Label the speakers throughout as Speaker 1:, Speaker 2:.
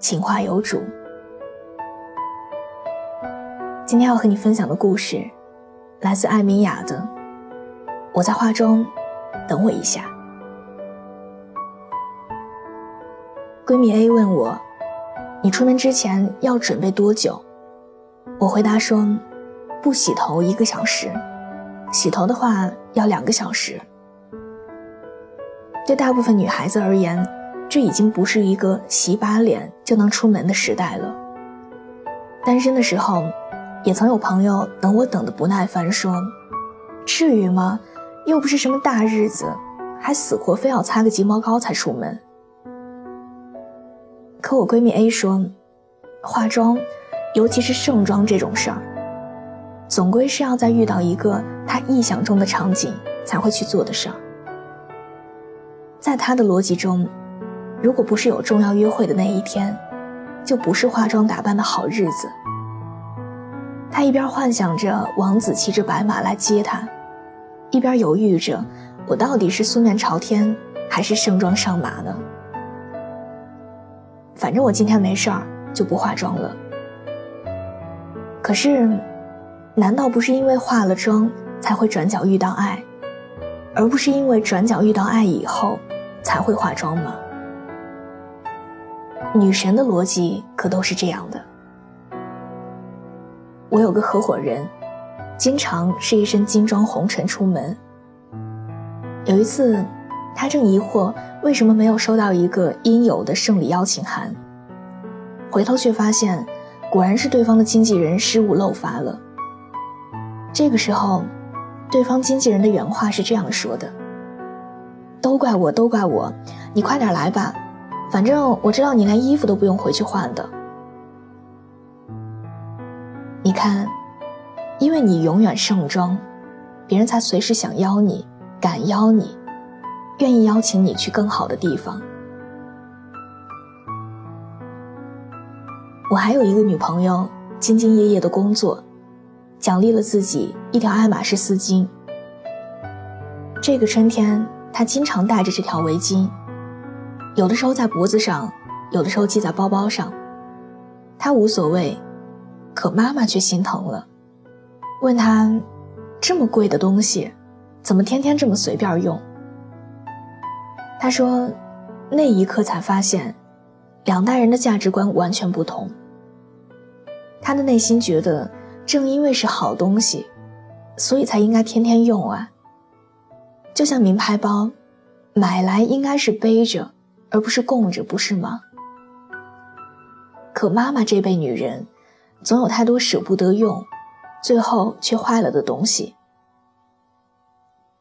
Speaker 1: 情话有主。今天要和你分享的故事，来自艾米雅的。我在画中，等我一下。闺蜜 A 问我：“你出门之前要准备多久？”我回答说：“不洗头一个小时，洗头的话要两个小时。”对大部分女孩子而言，这已经不是一个洗把脸就能出门的时代了。单身的时候，也曾有朋友等我等的不耐烦，说：“至于吗？又不是什么大日子，还死活非要擦个睫毛膏才出门。”可我闺蜜 A 说：“化妆，尤其是盛装这种事儿，总归是要在遇到一个她意想中的场景才会去做的事儿。在她的逻辑中。”如果不是有重要约会的那一天，就不是化妆打扮的好日子。他一边幻想着王子骑着白马来接她，一边犹豫着，我到底是素面朝天还是盛装上马呢？反正我今天没事儿，就不化妆了。可是，难道不是因为化了妆才会转角遇到爱，而不是因为转角遇到爱以后才会化妆吗？女神的逻辑可都是这样的。我有个合伙人，经常是一身金装红尘出门。有一次，他正疑惑为什么没有收到一个应有的胜利邀请函，回头却发现，果然是对方的经纪人失误漏发了。这个时候，对方经纪人的原话是这样说的：“都怪我，都怪我，你快点来吧。”反正我知道你连衣服都不用回去换的。你看，因为你永远盛装，别人才随时想邀你，敢邀你，愿意邀请你去更好的地方。我还有一个女朋友，兢兢业业的工作，奖励了自己一条爱马仕丝巾。这个春天，她经常戴着这条围巾。有的时候在脖子上，有的时候系在包包上，他无所谓，可妈妈却心疼了，问他：“这么贵的东西，怎么天天这么随便用？”他说：“那一刻才发现，两代人的价值观完全不同。他的内心觉得，正因为是好东西，所以才应该天天用啊。就像名牌包，买来应该是背着。”而不是供着，不是吗？可妈妈这辈女人，总有太多舍不得用，最后却坏了的东西。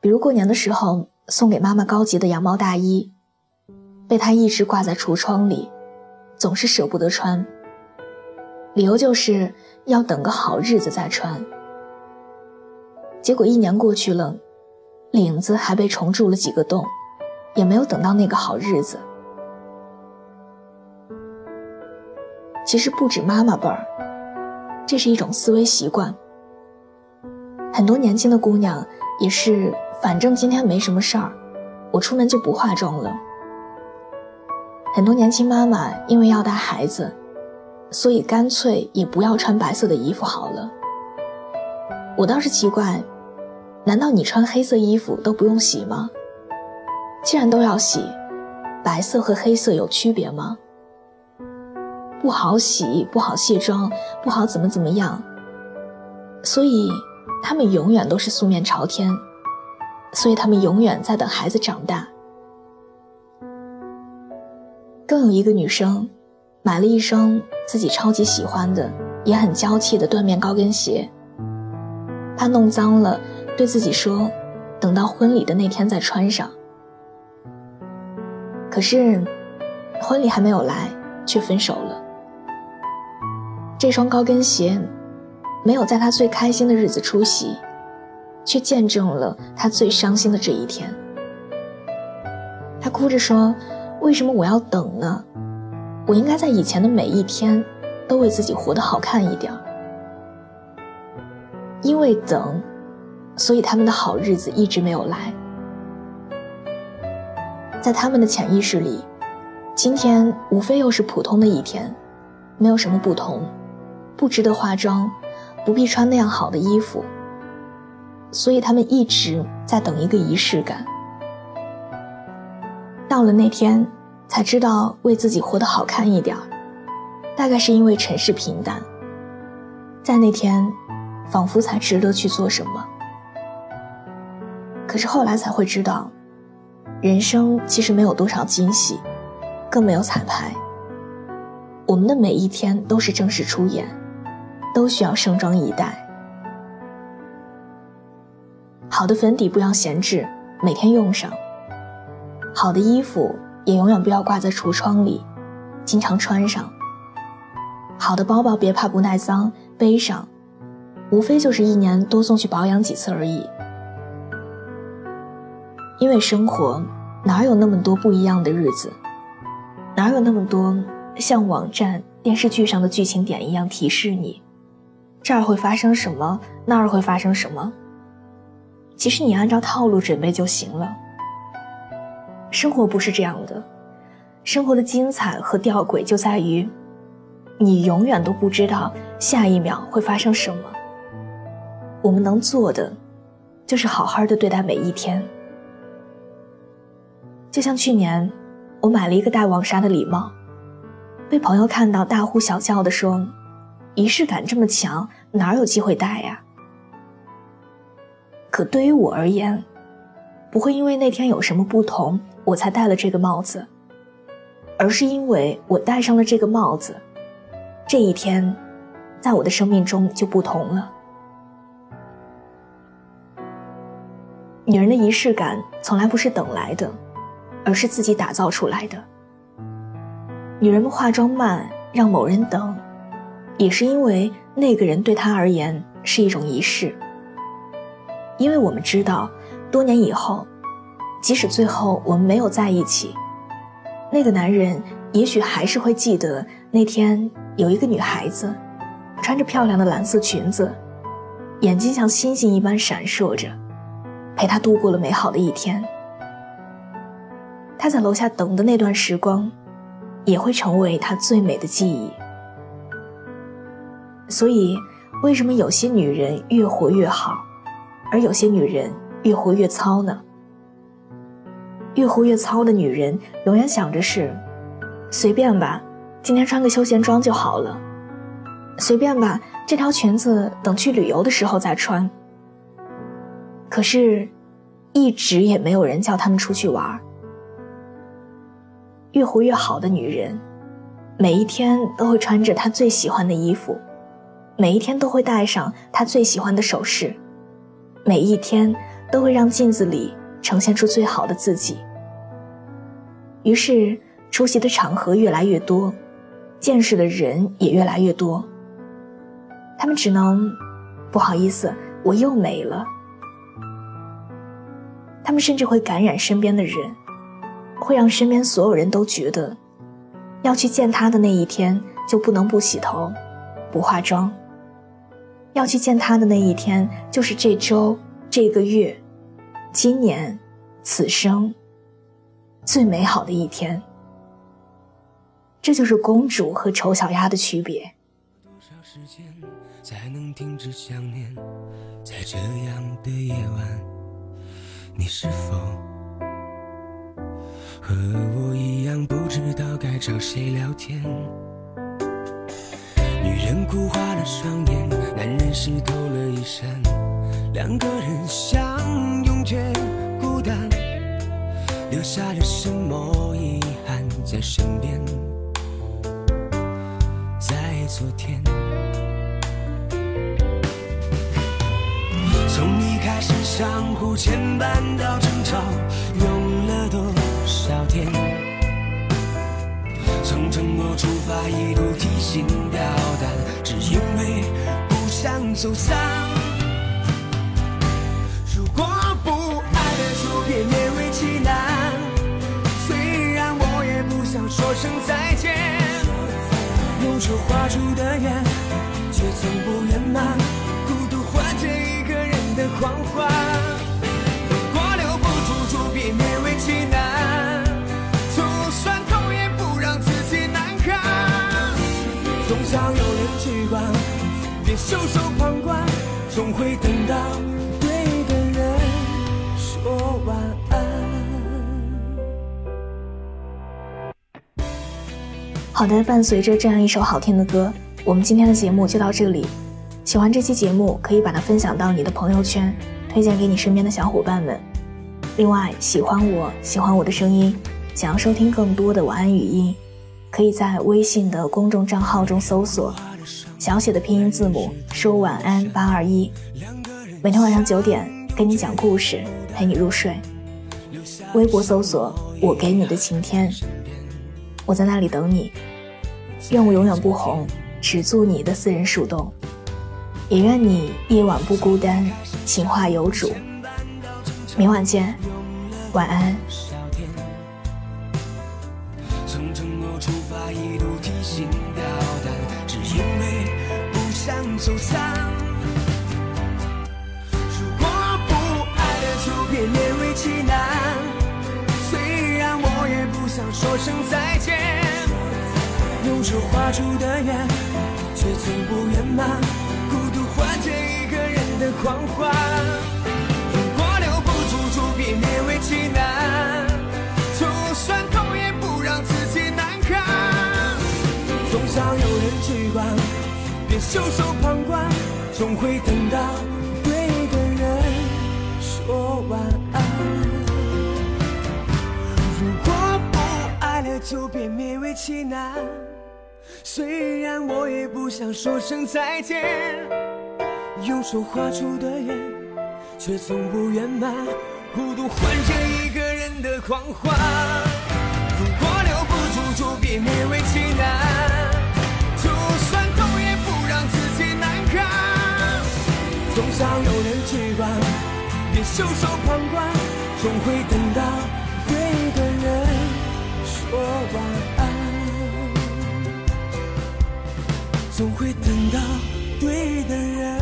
Speaker 1: 比如过年的时候送给妈妈高级的羊毛大衣，被她一直挂在橱窗里，总是舍不得穿。理由就是要等个好日子再穿。结果一年过去了，领子还被虫蛀了几个洞，也没有等到那个好日子。其实不止妈妈辈儿，这是一种思维习惯。很多年轻的姑娘也是，反正今天没什么事儿，我出门就不化妆了。很多年轻妈妈因为要带孩子，所以干脆也不要穿白色的衣服好了。我倒是奇怪，难道你穿黑色衣服都不用洗吗？既然都要洗，白色和黑色有区别吗？不好洗，不好卸妆，不好怎么怎么样，所以他们永远都是素面朝天，所以他们永远在等孩子长大。更有一个女生，买了一双自己超级喜欢的，也很娇气的缎面高跟鞋。她弄脏了，对自己说：“等到婚礼的那天再穿上。”可是，婚礼还没有来，却分手了。这双高跟鞋没有在他最开心的日子出席，却见证了他最伤心的这一天。他哭着说：“为什么我要等呢？我应该在以前的每一天都为自己活得好看一点。因为等，所以他们的好日子一直没有来。在他们的潜意识里，今天无非又是普通的一天，没有什么不同。”不值得化妆，不必穿那样好的衣服，所以他们一直在等一个仪式感。到了那天，才知道为自己活得好看一点，大概是因为尘世平淡，在那天，仿佛才值得去做什么。可是后来才会知道，人生其实没有多少惊喜，更没有彩排。我们的每一天都是正式出演。都需要盛装以待。好的粉底不要闲置，每天用上；好的衣服也永远不要挂在橱窗里，经常穿上。好的包包别怕不耐脏，背上，无非就是一年多送去保养几次而已。因为生活哪有那么多不一样的日子，哪有那么多像网站、电视剧上的剧情点一样提示你。这儿会发生什么？那儿会发生什么？其实你按照套路准备就行了。生活不是这样的，生活的精彩和吊诡就在于，你永远都不知道下一秒会发生什么。我们能做的，就是好好的对待每一天。就像去年，我买了一个带网纱的礼帽，被朋友看到大呼小叫的说。仪式感这么强，哪有机会戴呀？可对于我而言，不会因为那天有什么不同，我才戴了这个帽子，而是因为我戴上了这个帽子，这一天，在我的生命中就不同了。女人的仪式感从来不是等来的，而是自己打造出来的。女人们化妆慢，让某人等。也是因为那个人对他而言是一种仪式，因为我们知道，多年以后，即使最后我们没有在一起，那个男人也许还是会记得那天有一个女孩子，穿着漂亮的蓝色裙子，眼睛像星星一般闪烁着，陪他度过了美好的一天。他在楼下等的那段时光，也会成为他最美的记忆。所以，为什么有些女人越活越好，而有些女人越活越糙呢？越活越糙的女人永远想着是，随便吧，今天穿个休闲装就好了，随便吧，这条裙子等去旅游的时候再穿。可是，一直也没有人叫他们出去玩。越活越好的女人，每一天都会穿着她最喜欢的衣服。每一天都会戴上他最喜欢的首饰，每一天都会让镜子里呈现出最好的自己。于是，出席的场合越来越多，见识的人也越来越多。他们只能，不好意思，我又没了。他们甚至会感染身边的人，会让身边所有人都觉得，要去见他的那一天就不能不洗头，不化妆。要去见他的那一天，就是这周、这个月、今年、此生最美好的一天。这就是公主和丑小鸭的区别。多少时间才能停止想念？在这样的夜晚，你是否和我一样，不知道该找谁聊天？女人哭花了双眼，男人湿透了衣衫，两个人相拥却孤单，留下了什么遗憾在身边？在昨天，从一开始相互牵绊到争吵，用了多少天？从承诺出发，一路提心吊胆。
Speaker 2: 走散。如果不爱了，就别勉为其难。虽然我也不想说声再见，用手画出的圆，却从不圆满。孤独缓解一个人的狂欢。袖手旁观，总会等到对的人说晚安。
Speaker 1: 好的，伴随着这样一首好听的歌，我们今天的节目就到这里。喜欢这期节目，可以把它分享到你的朋友圈，推荐给你身边的小伙伴们。另外，喜欢我喜欢我的声音，想要收听更多的晚安语音，可以在微信的公众账号中搜索小写的拼音字母说晚安八二一，每天晚上九点跟你讲故事，陪你入睡。微博搜索我给你的晴天，我在那里等你。愿我永远不红，只做你的私人树洞。也愿你夜晚不孤单，情话有主。明晚见，晚安。
Speaker 2: 从承诺出发，一路提心说声再见，用手画出的圆，却从不圆满。孤独换着一个人的狂欢。如果留不住，就别勉为其难。就算痛，也不让自己难堪。总想有人去管，别袖手旁观，总会等到就别勉为其难。虽然我也不想说声再见，用手画出的圆，却从不圆满。孤独换着一个人的狂欢。如果留不住，就别勉为其难。就算痛，也不让自己难堪。总想有人去管，别袖手旁观，总会等到对的人说晚安。总会等到对的人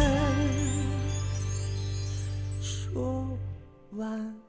Speaker 2: 说晚安。